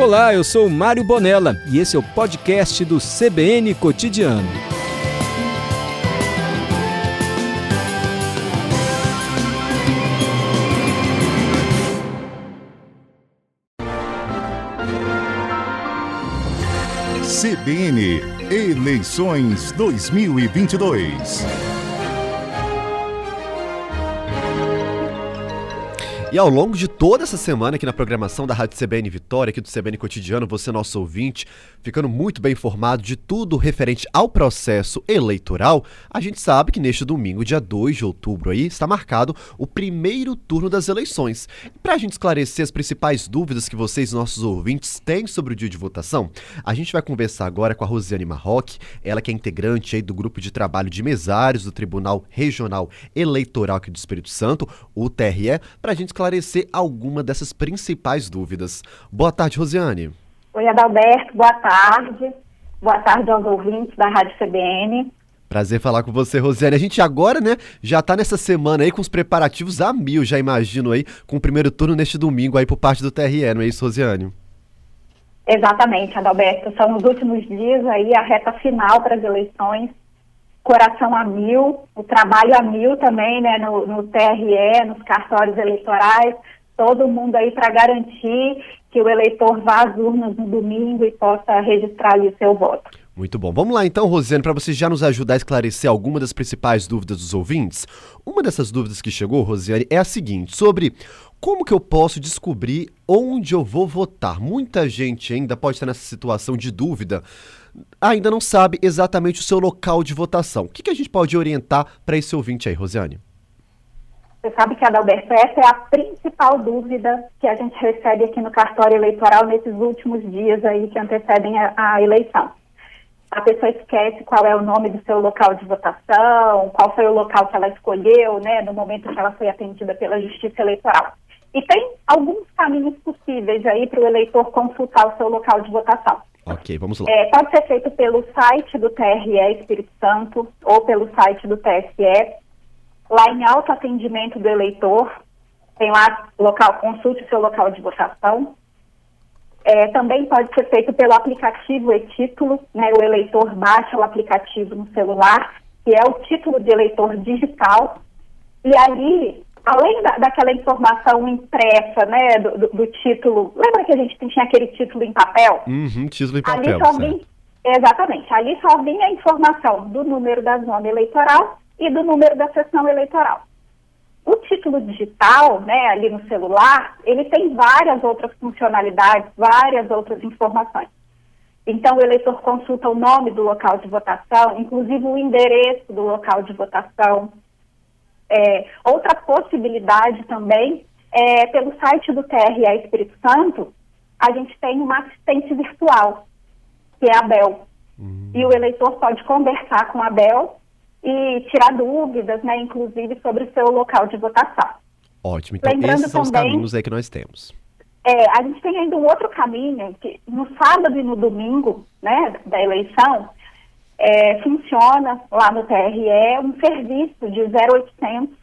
Olá, eu sou Mário Bonella e esse é o podcast do CBN Cotidiano. CBN Eleições 2022. E ao longo de toda essa semana aqui na programação da Rádio CBN Vitória, aqui do CBN Cotidiano, você, nosso ouvinte, ficando muito bem informado de tudo referente ao processo eleitoral, a gente sabe que neste domingo, dia 2 de outubro, aí, está marcado o primeiro turno das eleições. Para a gente esclarecer as principais dúvidas que vocês, nossos ouvintes, têm sobre o dia de votação, a gente vai conversar agora com a Rosiane Marroque, ela que é integrante aí do grupo de trabalho de mesários do Tribunal Regional Eleitoral aqui do Espírito Santo, o TRE, para a gente esclarecer alguma dessas principais dúvidas. Boa tarde, Rosiane. Oi, Adalberto, boa tarde. Boa tarde aos ouvintes da Rádio CBN. Prazer falar com você, Rosiane. A gente agora, né, já tá nessa semana aí com os preparativos a mil, já imagino aí, com o primeiro turno neste domingo aí por parte do TRE, não é isso, Rosiane? Exatamente, Adalberto. São os últimos dias aí, a reta final para as eleições. Coração a mil, o trabalho a mil também, né, no, no TRE, nos cartórios eleitorais, todo mundo aí para garantir que o eleitor vá às urnas no domingo e possa registrar ali o seu voto. Muito bom. Vamos lá então, Rosiane, para você já nos ajudar a esclarecer alguma das principais dúvidas dos ouvintes. Uma dessas dúvidas que chegou, Rosiane, é a seguinte: sobre como que eu posso descobrir onde eu vou votar? Muita gente ainda pode estar nessa situação de dúvida, ainda não sabe exatamente o seu local de votação. O que, que a gente pode orientar para esse ouvinte aí, Rosiane? Você sabe que, Adalberto, essa é a principal dúvida que a gente recebe aqui no cartório eleitoral nesses últimos dias aí que antecedem a, a eleição. A pessoa esquece qual é o nome do seu local de votação, qual foi o local que ela escolheu, né, no momento que ela foi atendida pela Justiça Eleitoral. E tem alguns caminhos possíveis aí para o eleitor consultar o seu local de votação. Ok, vamos lá. É, pode ser feito pelo site do TRE Espírito Santo ou pelo site do TSE lá em alto atendimento do eleitor, tem lá local, consulte o seu local de votação. É, também pode ser feito pelo aplicativo e-título, né, o eleitor baixa o aplicativo no celular, que é o título de eleitor digital, e ali, além da, daquela informação impressa, né, do, do, do, título, lembra que a gente tinha aquele título em papel? Uhum, título em papel, ali só vinha, Exatamente, ali só vinha a informação do número da zona eleitoral e do número da sessão eleitoral. O título digital, né, ali no celular, ele tem várias outras funcionalidades, várias outras informações. Então, o eleitor consulta o nome do local de votação, inclusive o endereço do local de votação. É, outra possibilidade também é pelo site do TRE Espírito Santo, a gente tem uma assistente virtual, que é a Bel. Uhum. E o eleitor pode conversar com a Bel e tirar dúvidas, né, inclusive sobre o seu local de votação. Ótimo, então Lembrando esses são também, os caminhos aí que nós temos. É, a gente tem ainda um outro caminho, que no sábado e no domingo, né, da eleição, é, funciona lá no TRE um serviço de 0800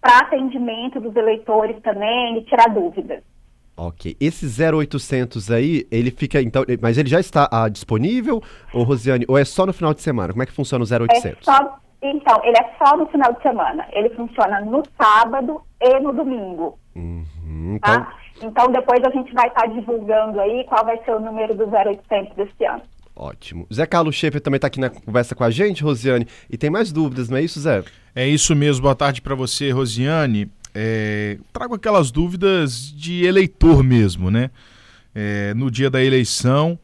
para atendimento dos eleitores também e tirar dúvidas. Ok. Esse 0800 aí, ele fica então, mas ele já está ah, disponível, ou Rosiane, ou é só no final de semana? Como é que funciona o 0800? É só, então, ele é só no final de semana. Ele funciona no sábado e no domingo. Uhum, tá? então... então depois a gente vai estar tá divulgando aí qual vai ser o número do 0800 desse ano. Ótimo. Zé Carlos Schaefer também está aqui na conversa com a gente, Rosiane, e tem mais dúvidas, não é isso, Zé? É isso mesmo. Boa tarde para você, Rosiane é, trago aquelas dúvidas de eleitor mesmo, né? É, no dia da eleição,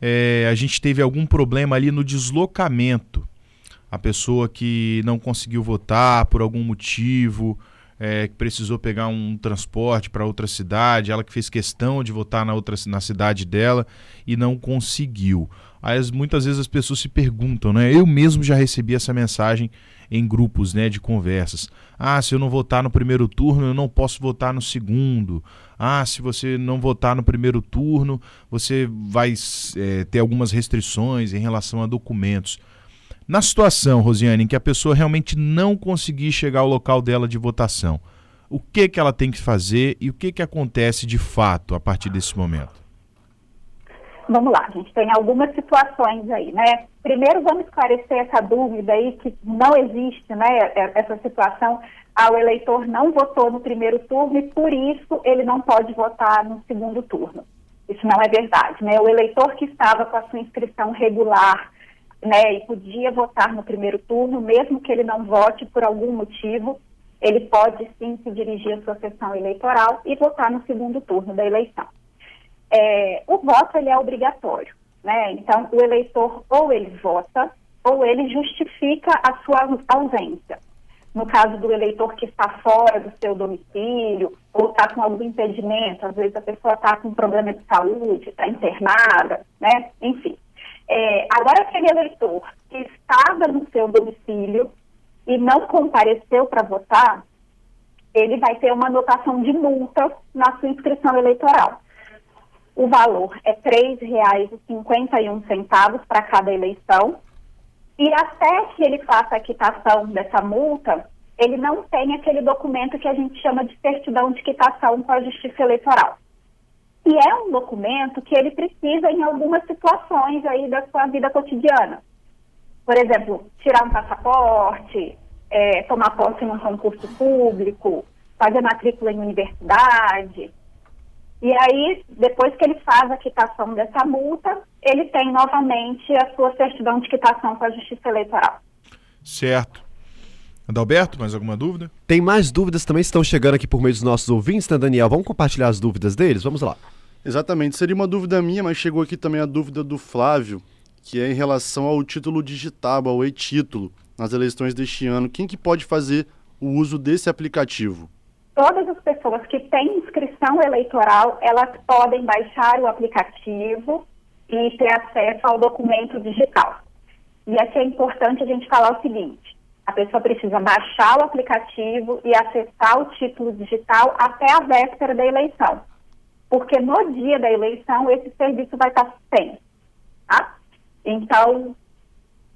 é, a gente teve algum problema ali no deslocamento. A pessoa que não conseguiu votar por algum motivo, é, que precisou pegar um transporte para outra cidade, ela que fez questão de votar na outra na cidade dela e não conseguiu. Aí muitas vezes as pessoas se perguntam, né? Eu mesmo já recebi essa mensagem em grupos, né, de conversas. Ah, se eu não votar no primeiro turno, eu não posso votar no segundo. Ah, se você não votar no primeiro turno, você vai é, ter algumas restrições em relação a documentos. Na situação, Rosiane, em que a pessoa realmente não conseguir chegar ao local dela de votação, o que, que ela tem que fazer e o que, que acontece de fato a partir desse momento? Vamos lá, a gente tem algumas situações aí, né? Primeiro, vamos esclarecer essa dúvida aí que não existe, né? É, essa situação, ah, o eleitor não votou no primeiro turno e por isso ele não pode votar no segundo turno. Isso não é verdade, né? O eleitor que estava com a sua inscrição regular, né, e podia votar no primeiro turno, mesmo que ele não vote por algum motivo, ele pode sim se dirigir à sua sessão eleitoral e votar no segundo turno da eleição. É, o voto ele é obrigatório, né? Então o eleitor ou ele vota ou ele justifica a sua ausência. No caso do eleitor que está fora do seu domicílio ou está com algum impedimento, às vezes a pessoa está com problema de saúde, está internada, né? Enfim. É, agora aquele eleitor que estava no seu domicílio e não compareceu para votar, ele vai ter uma anotação de multa na sua inscrição eleitoral. O valor é R$ 3,51 para cada eleição. E até que ele faça a quitação dessa multa, ele não tem aquele documento que a gente chama de certidão de quitação com a Justiça Eleitoral. E é um documento que ele precisa em algumas situações aí da sua vida cotidiana. Por exemplo, tirar um passaporte, é, tomar posse em um concurso público, fazer matrícula em universidade, e aí, depois que ele faz a quitação dessa multa, ele tem novamente a sua certidão de quitação com a Justiça Eleitoral. Certo. Adalberto, mais alguma dúvida? Tem mais dúvidas também estão chegando aqui por meio dos nossos ouvintes, né, Daniel? Vamos compartilhar as dúvidas deles? Vamos lá. Exatamente. Seria uma dúvida minha, mas chegou aqui também a dúvida do Flávio, que é em relação ao título digital, ao e-título, nas eleições deste ano. Quem que pode fazer o uso desse aplicativo? Todas as pessoas que têm inscrição eleitoral, elas podem baixar o aplicativo e ter acesso ao documento digital. E aqui é importante a gente falar o seguinte: a pessoa precisa baixar o aplicativo e acessar o título digital até a véspera da eleição. Porque no dia da eleição esse serviço vai estar sem. Tá? Então,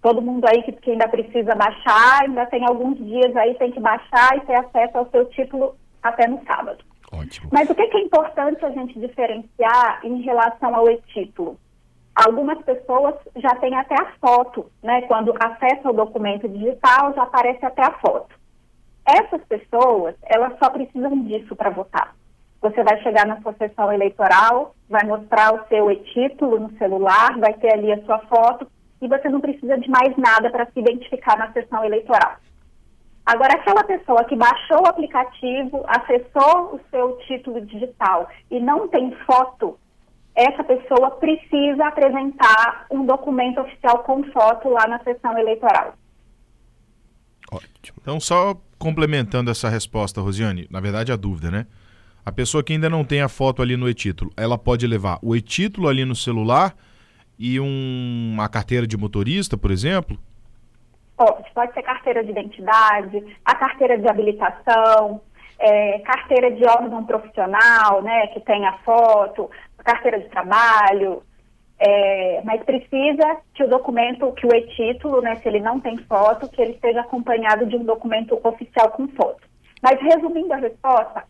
todo mundo aí que, que ainda precisa baixar, ainda tem alguns dias aí, tem que baixar e ter acesso ao seu título até no sábado. Ótimo. Mas o que é importante a gente diferenciar em relação ao e-título? Algumas pessoas já têm até a foto, né? Quando acessa o documento digital, já aparece até a foto. Essas pessoas, elas só precisam disso para votar. Você vai chegar na sua sessão eleitoral, vai mostrar o seu e-título no celular, vai ter ali a sua foto e você não precisa de mais nada para se identificar na sessão eleitoral. Agora, aquela pessoa que baixou o aplicativo, acessou o seu título digital e não tem foto, essa pessoa precisa apresentar um documento oficial com foto lá na sessão eleitoral. Ótimo. Então, só complementando essa resposta, Rosiane, na verdade a dúvida, né? A pessoa que ainda não tem a foto ali no e-título, ela pode levar o e-título ali no celular e um, uma carteira de motorista, por exemplo? Pode, ser carteira de identidade, a carteira de habilitação, é, carteira de órgão profissional, né, que tem a foto, carteira de trabalho, é, mas precisa que o documento, que o e-título, né, se ele não tem foto, que ele esteja acompanhado de um documento oficial com foto. Mas resumindo a resposta,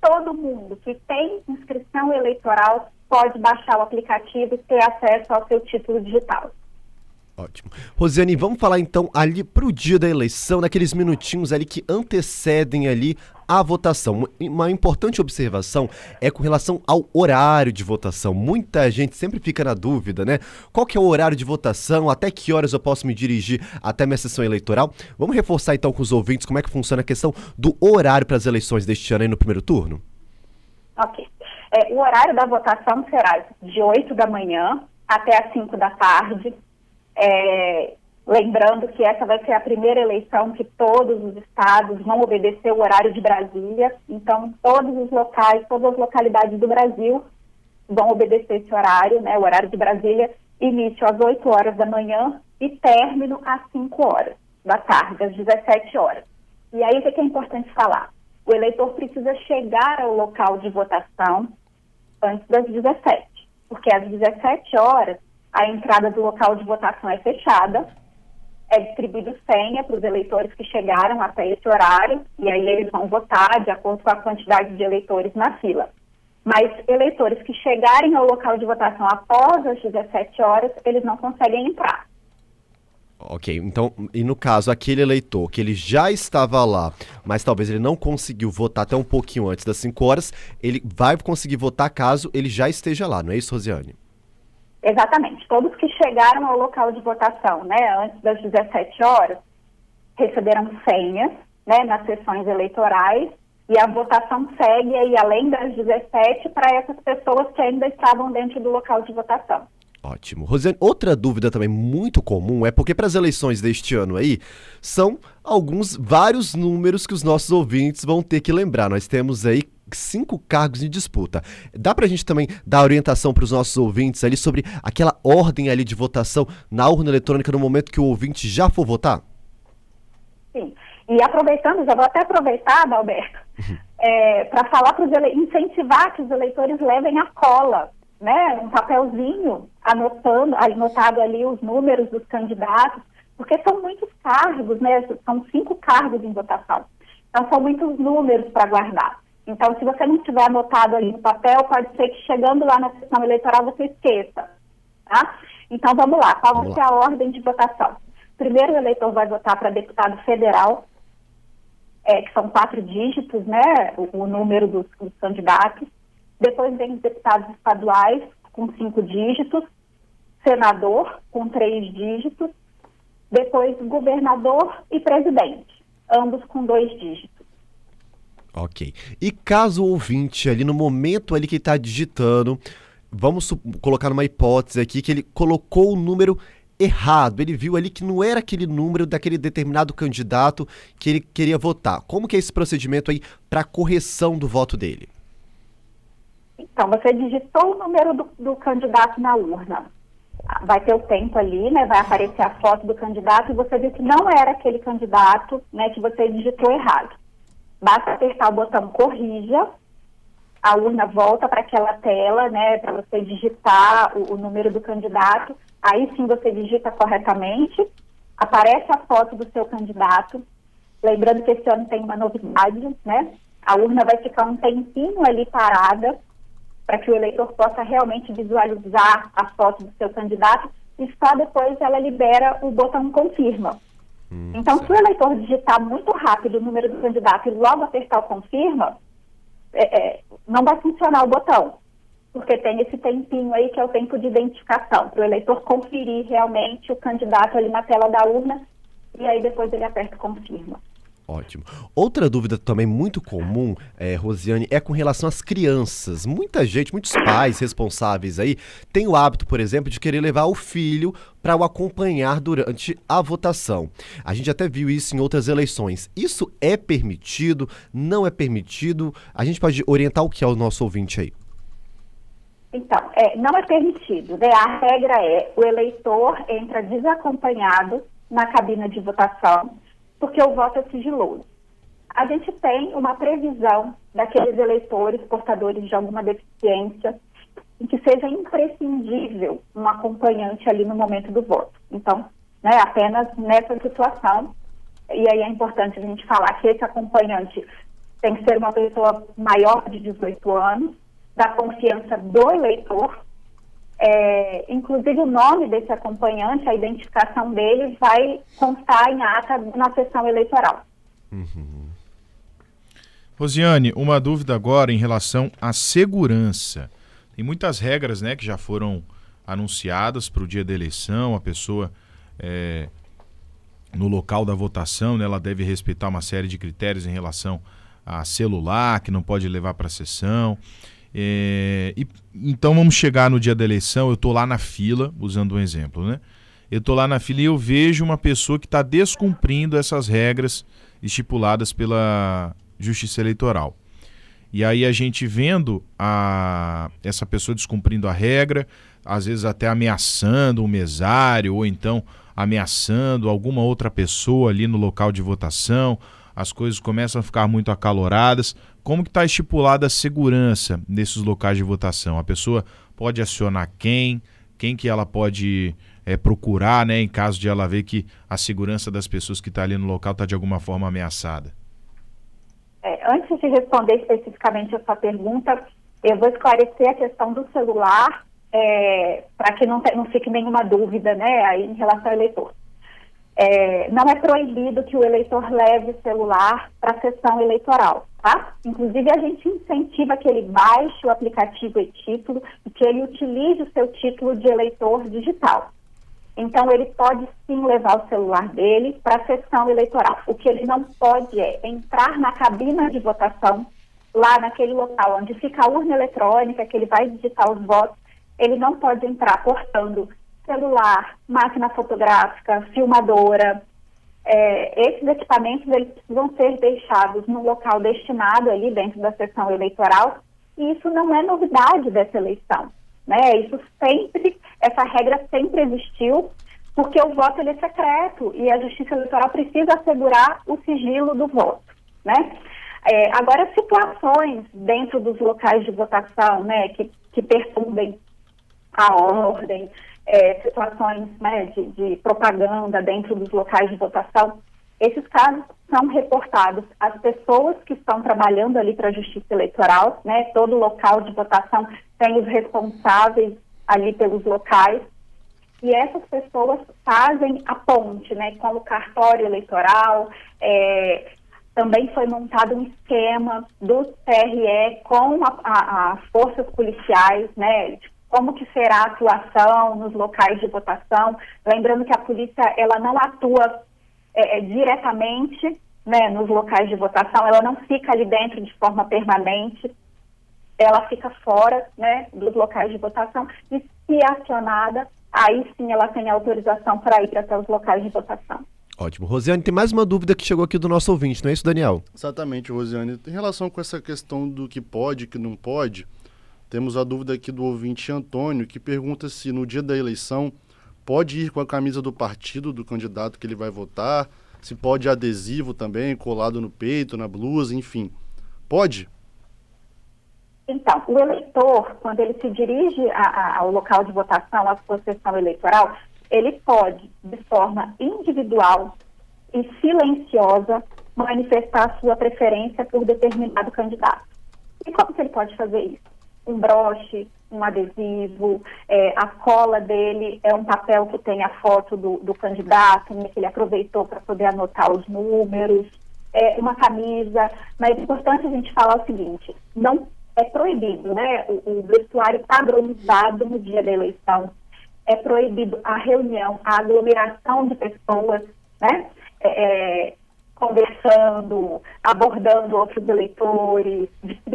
todo mundo que tem inscrição eleitoral pode baixar o aplicativo e ter acesso ao seu título digital. Ótimo. Rosiane, vamos falar então ali pro dia da eleição, naqueles minutinhos ali que antecedem ali a votação. Uma importante observação é com relação ao horário de votação. Muita gente sempre fica na dúvida, né? Qual que é o horário de votação? Até que horas eu posso me dirigir até minha sessão eleitoral? Vamos reforçar então com os ouvintes como é que funciona a questão do horário para as eleições deste ano aí no primeiro turno? Ok. É, o horário da votação será de 8 da manhã até as 5 da tarde, é, lembrando que essa vai ser a primeira eleição que todos os estados vão obedecer o horário de Brasília, então todos os locais, todas as localidades do Brasil vão obedecer esse horário, né? O horário de Brasília, início às 8 horas da manhã e término às 5 horas da tarde, às 17 horas. E aí o que é importante falar? O eleitor precisa chegar ao local de votação antes das 17, porque às 17 horas a entrada do local de votação é fechada, é distribuído senha para os eleitores que chegaram até esse horário, e aí eles vão votar de acordo com a quantidade de eleitores na fila. Mas eleitores que chegarem ao local de votação após as 17 horas, eles não conseguem entrar. Ok, então, e no caso, aquele eleitor que ele já estava lá, mas talvez ele não conseguiu votar até um pouquinho antes das 5 horas, ele vai conseguir votar caso ele já esteja lá, não é isso, Rosiane? Exatamente. Todos que chegaram ao local de votação, né, antes das 17 horas, receberam senhas, né, nas sessões eleitorais e a votação segue aí além das 17 para essas pessoas que ainda estavam dentro do local de votação. Ótimo. Rosiane, outra dúvida também muito comum é porque para as eleições deste ano aí, são alguns, vários números que os nossos ouvintes vão ter que lembrar. Nós temos aí cinco cargos em disputa. Dá para a gente também dar orientação para os nossos ouvintes ali sobre aquela ordem ali de votação na urna eletrônica no momento que o ouvinte já for votar? Sim. E aproveitando, já vou até aproveitar, Alberto, uhum. é, para falar para os incentivar que os eleitores levem a cola né, um papelzinho anotando, anotado ali os números dos candidatos, porque são muitos cargos, né, são cinco cargos em votação. Então, são muitos números para guardar. Então, se você não tiver anotado ali no papel, pode ser que chegando lá na sessão eleitoral você esqueça. Tá? Então, vamos lá. Qual vai ser a ordem de votação? Primeiro, o eleitor vai votar para deputado federal, é, que são quatro dígitos, né, o, o número dos, dos candidatos. Depois vem os deputados estaduais, com cinco dígitos, senador, com três dígitos, depois governador e presidente, ambos com dois dígitos. Ok. E caso o ouvinte ali no momento ali que está digitando, vamos colocar numa hipótese aqui que ele colocou o número errado, ele viu ali que não era aquele número daquele determinado candidato que ele queria votar. Como que é esse procedimento aí para correção do voto dele? Então, você digitou o número do, do, candidato na urna. Vai ter o tempo ali, né? Vai aparecer a foto do candidato e você viu que não era aquele candidato, né? Que você digitou errado. Basta apertar o botão corrija, a urna volta para aquela tela, né? Para você digitar o, o número do candidato. Aí sim você digita corretamente, aparece a foto do seu candidato. Lembrando que esse ano tem uma novidade, né? A urna vai ficar um tempinho ali parada para que o eleitor possa realmente visualizar a foto do seu candidato e só depois ela libera o botão confirma. Hum, então, certo. se o eleitor digitar muito rápido o número do candidato e logo apertar o confirma, é, é, não vai funcionar o botão, porque tem esse tempinho aí que é o tempo de identificação, para o eleitor conferir realmente o candidato ali na tela da urna e aí depois ele aperta confirma. Ótimo. Outra dúvida também muito comum, é, Rosiane, é com relação às crianças. Muita gente, muitos pais responsáveis aí, têm o hábito, por exemplo, de querer levar o filho para o acompanhar durante a votação. A gente até viu isso em outras eleições. Isso é permitido? Não é permitido? A gente pode orientar o que é o nosso ouvinte aí? Então, é, não é permitido. Né? A regra é o eleitor entra desacompanhado na cabina de votação porque o voto é sigiloso. A gente tem uma previsão daqueles eleitores portadores de alguma deficiência em que seja imprescindível um acompanhante ali no momento do voto. Então, né, apenas nessa situação, e aí é importante a gente falar que esse acompanhante tem que ser uma pessoa maior de 18 anos, da confiança do eleitor, é, inclusive o nome desse acompanhante, a identificação dele, vai constar em ata na sessão eleitoral. Uhum. Rosiane, uma dúvida agora em relação à segurança. Tem muitas regras né, que já foram anunciadas para o dia da eleição, a pessoa é, no local da votação, né, ela deve respeitar uma série de critérios em relação a celular, que não pode levar para a sessão. É, e, então vamos chegar no dia da eleição, eu estou lá na fila, usando um exemplo, né? Eu estou lá na fila e eu vejo uma pessoa que está descumprindo essas regras estipuladas pela Justiça Eleitoral. E aí a gente vendo a, essa pessoa descumprindo a regra, às vezes até ameaçando um mesário, ou então ameaçando alguma outra pessoa ali no local de votação, as coisas começam a ficar muito acaloradas. Como que está estipulada a segurança nesses locais de votação? A pessoa pode acionar quem? Quem que ela pode é, procurar, né, em caso de ela ver que a segurança das pessoas que estão tá ali no local está de alguma forma ameaçada? É, antes de responder especificamente a sua pergunta, Eu vou esclarecer a questão do celular, é, para que não, não fique nenhuma dúvida né, aí em relação ao eleitor. É, não é proibido que o eleitor leve celular para a sessão eleitoral, tá? Inclusive, a gente incentiva que ele baixe o aplicativo e-título e que ele utilize o seu título de eleitor digital. Então, ele pode sim levar o celular dele para a sessão eleitoral. O que ele não pode é entrar na cabina de votação, lá naquele local onde fica a urna eletrônica, que ele vai digitar os votos, ele não pode entrar portando celular, máquina fotográfica, filmadora. É, esses equipamentos eles precisam ser deixados no local destinado ali dentro da sessão eleitoral e isso não é novidade dessa eleição, né? Isso sempre, essa regra sempre existiu porque o voto ele é secreto e a Justiça Eleitoral precisa assegurar o sigilo do voto, né? É, agora, situações dentro dos locais de votação, né, que, que perturbem a ordem, é, situações né, de, de propaganda dentro dos locais de votação, esses casos são reportados às pessoas que estão trabalhando ali para a Justiça Eleitoral, né? Todo local de votação tem os responsáveis ali pelos locais e essas pessoas fazem a ponte, né? Com o cartório eleitoral, é, também foi montado um esquema do TRE com as forças policiais, né? Como que será a atuação nos locais de votação. Lembrando que a polícia ela não atua é, é, diretamente né, nos locais de votação, ela não fica ali dentro de forma permanente, ela fica fora né, dos locais de votação e se acionada, aí sim ela tem autorização para ir até os locais de votação. Ótimo. Rosiane, tem mais uma dúvida que chegou aqui do nosso ouvinte, não é isso, Daniel? Exatamente, Rosiane. Em relação com essa questão do que pode e que não pode, temos a dúvida aqui do ouvinte Antônio, que pergunta se no dia da eleição pode ir com a camisa do partido do candidato que ele vai votar, se pode adesivo também, colado no peito, na blusa, enfim. Pode? Então, o eleitor, quando ele se dirige a, a, ao local de votação, à sua sessão eleitoral, ele pode, de forma individual e silenciosa, manifestar sua preferência por determinado candidato. E como que ele pode fazer isso? Um broche, um adesivo, é, a cola dele é um papel que tem a foto do, do candidato, né, que ele aproveitou para poder anotar os números, é, uma camisa, mas é importante a gente falar o seguinte, não é proibido, né, o, o vestuário padronizado no dia da eleição, é proibido a reunião, a aglomeração de pessoas, né, é, é conversando, abordando outros eleitores,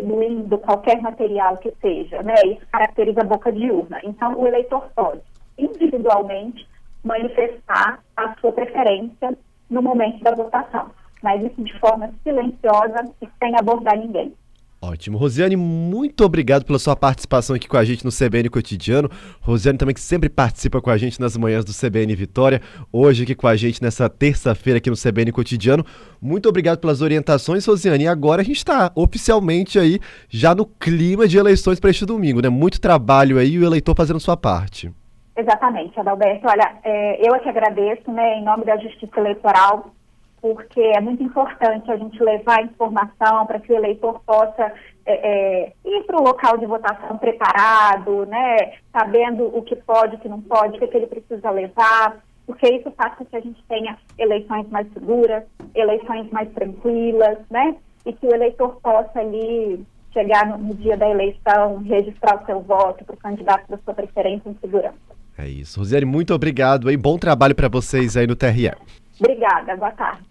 distribuindo qualquer material que seja, né? Isso caracteriza a boca de urna. Então, o eleitor pode, individualmente, manifestar a sua preferência no momento da votação, mas isso de forma silenciosa e sem abordar ninguém. Ótimo. Rosiane, muito obrigado pela sua participação aqui com a gente no CBN Cotidiano. Rosiane também que sempre participa com a gente nas manhãs do CBN Vitória. Hoje aqui com a gente nessa terça-feira aqui no CBN Cotidiano. Muito obrigado pelas orientações, Rosiane. E agora a gente está oficialmente aí já no clima de eleições para este domingo, né? Muito trabalho aí e o eleitor fazendo sua parte. Exatamente, Adalberto. Olha, é, eu é que agradeço, né, em nome da Justiça Eleitoral, porque é muito importante a gente levar informação para que o eleitor possa é, é, ir para o local de votação preparado, né, sabendo o que pode, o que não pode, o que, que ele precisa levar, porque isso faz com que a gente tenha eleições mais seguras, eleições mais tranquilas, né, e que o eleitor possa ali chegar no, no dia da eleição, registrar o seu voto para o candidato da sua preferência em segurança. É isso. Rosiane, muito obrigado e bom trabalho para vocês aí no TRE. Obrigada, boa tarde.